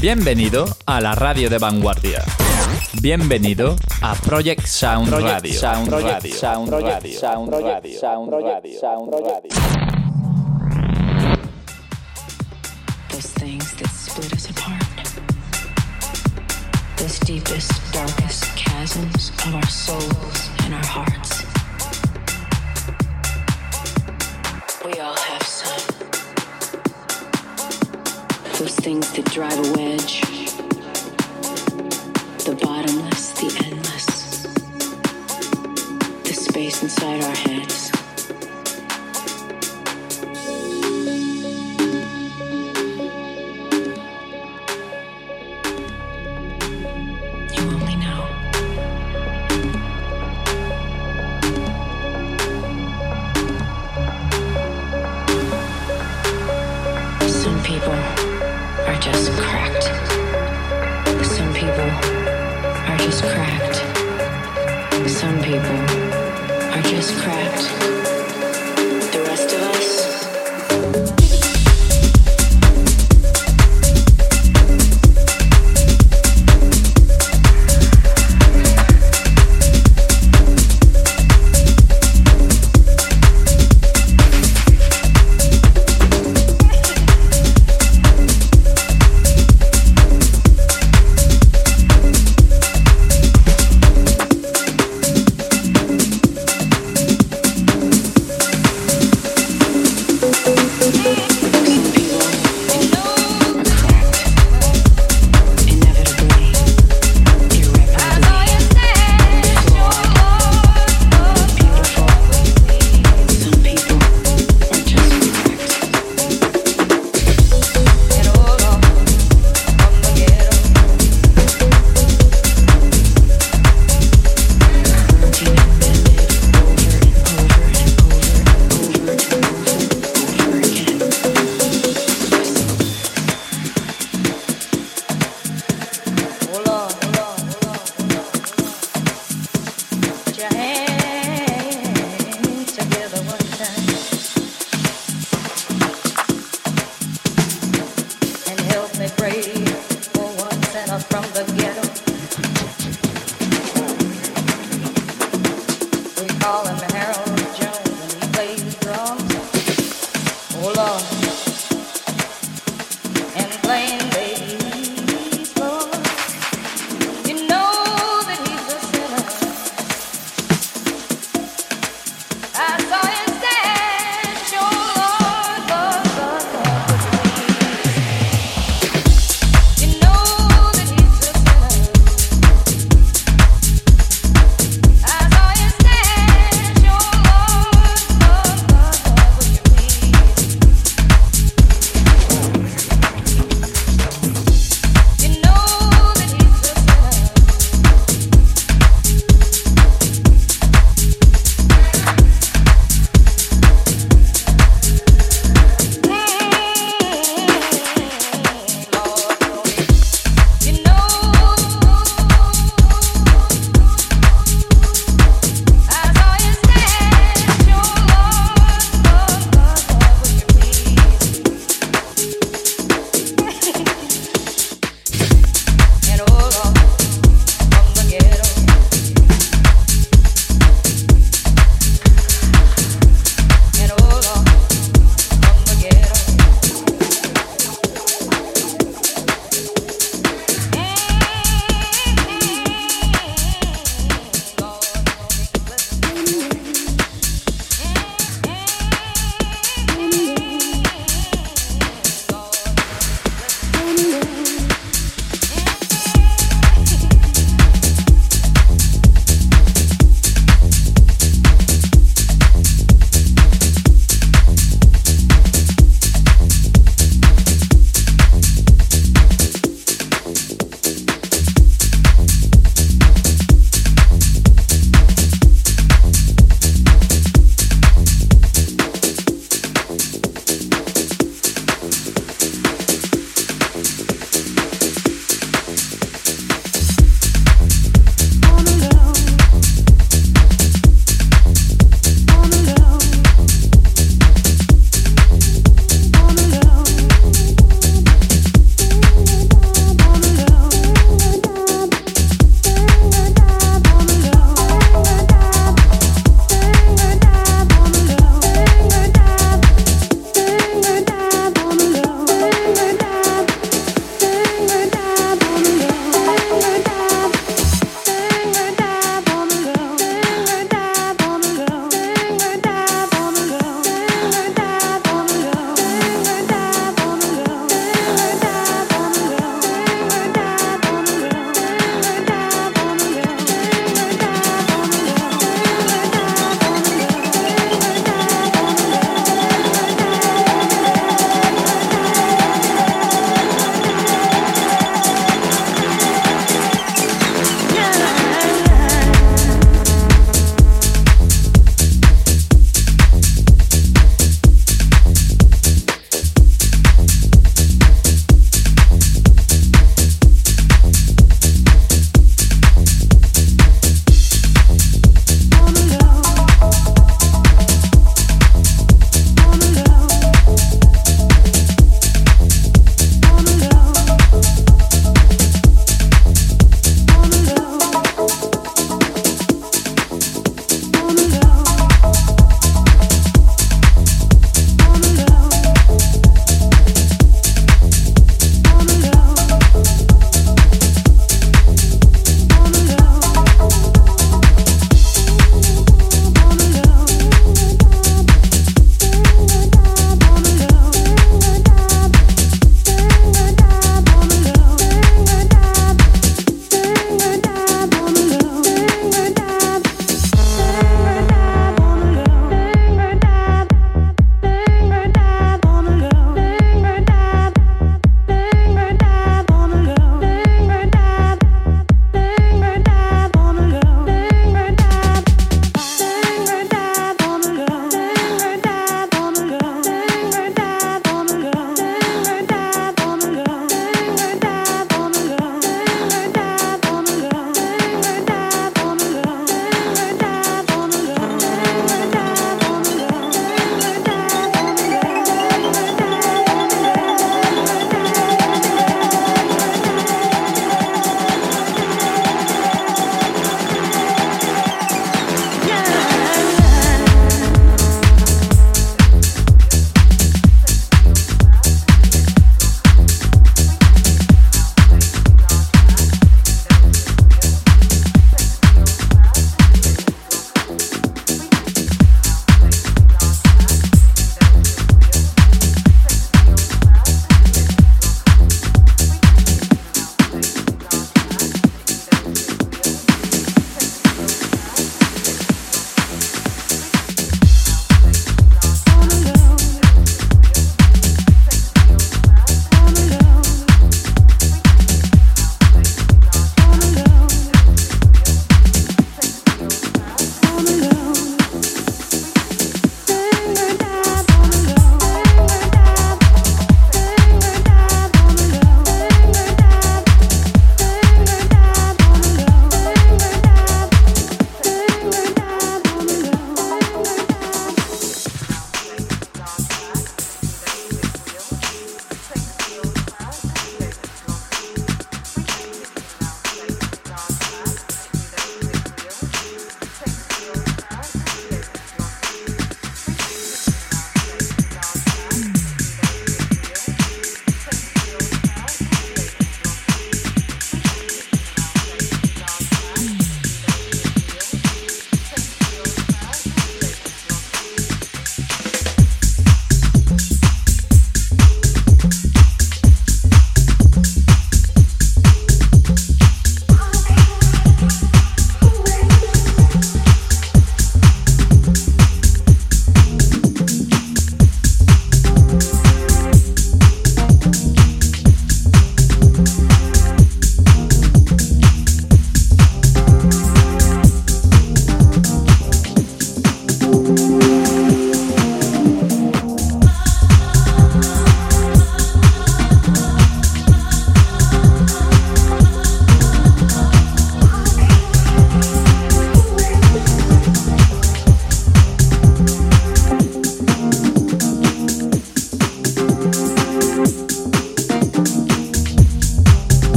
Bienvenido a la radio de vanguardia. Bienvenido a Project Sound Radio. Sound Radio. Sound Radio. Sound Radio. Sound Radio. Sound Radio. things that drive a wedge, the bottomless, the endless, the space inside our heads.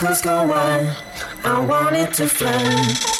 Knuckles go wild. I want it to fly.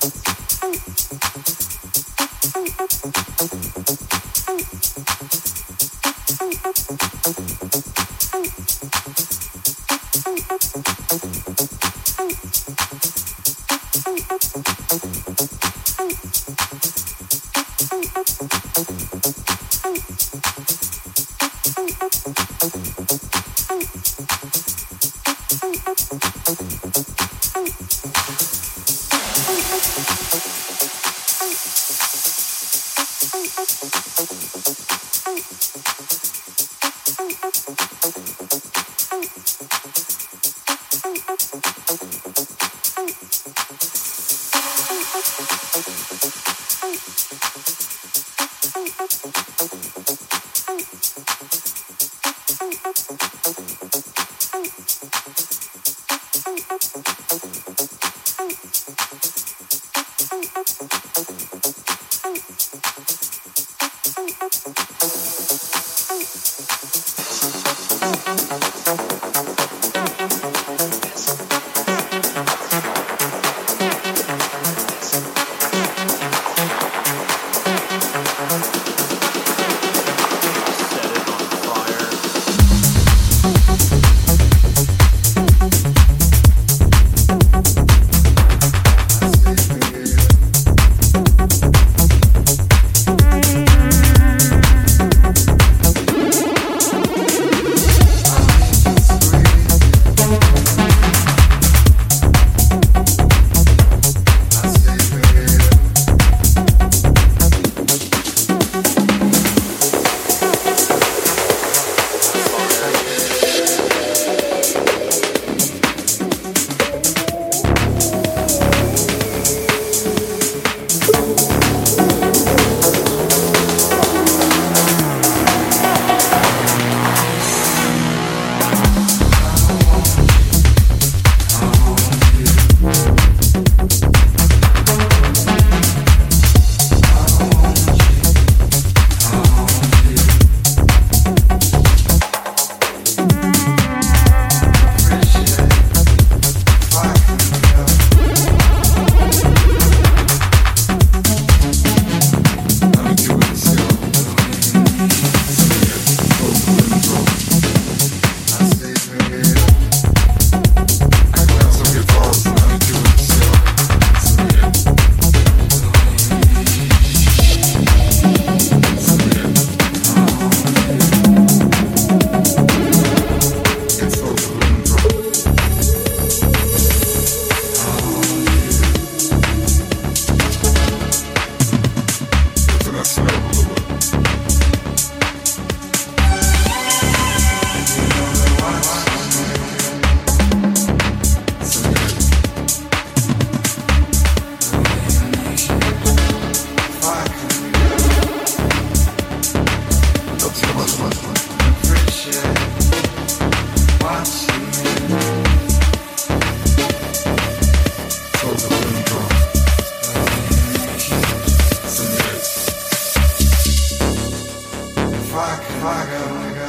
Chicago.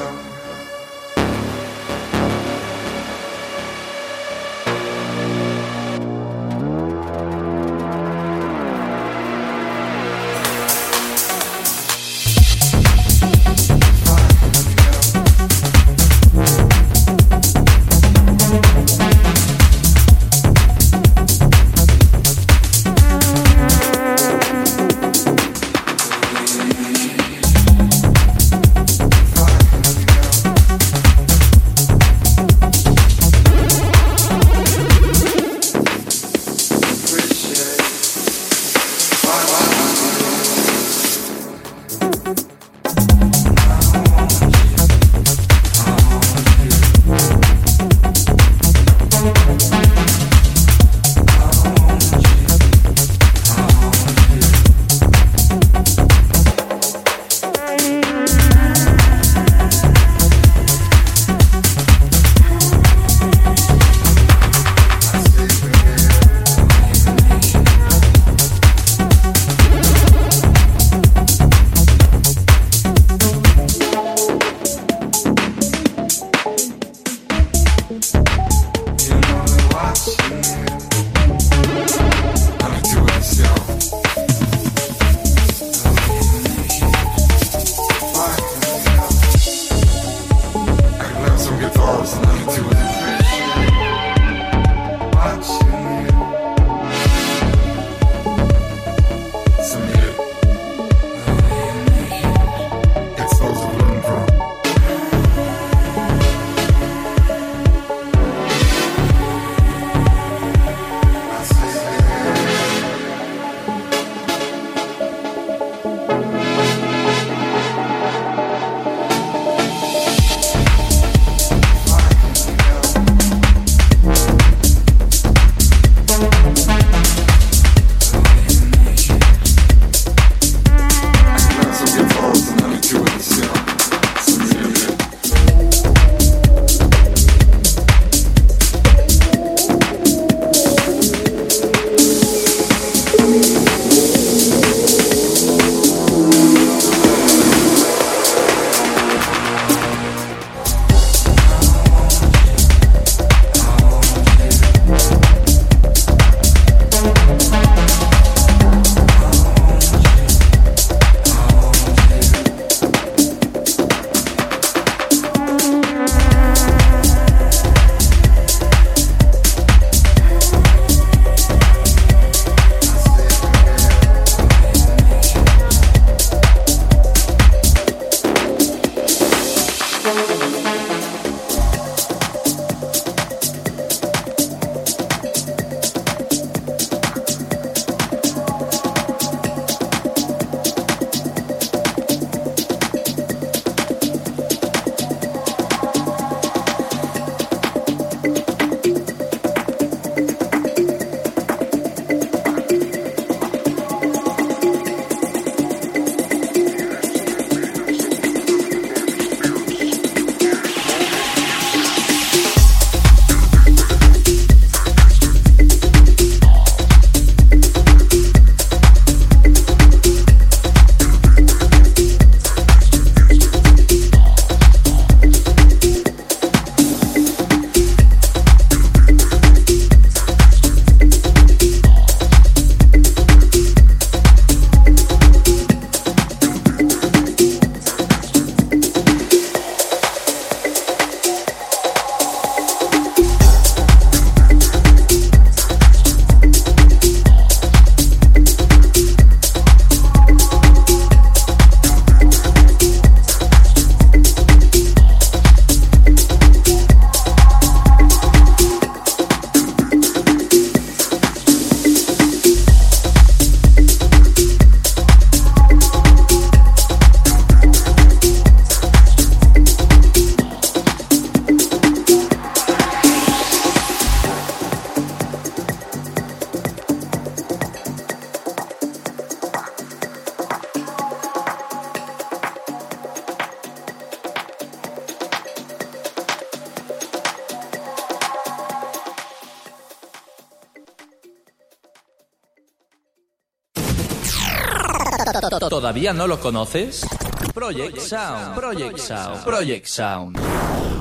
¿Todavía no lo conoces? Project Sound, Project Sound, Project Sound.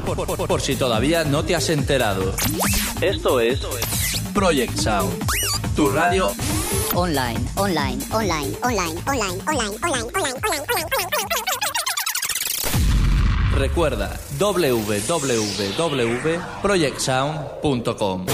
Por, por- por si todavía no te has enterado. Esto es Project Sound, tu radio Online. Online, online, online, online, online, online, online, online, online. Recuerda www.projectsound.com.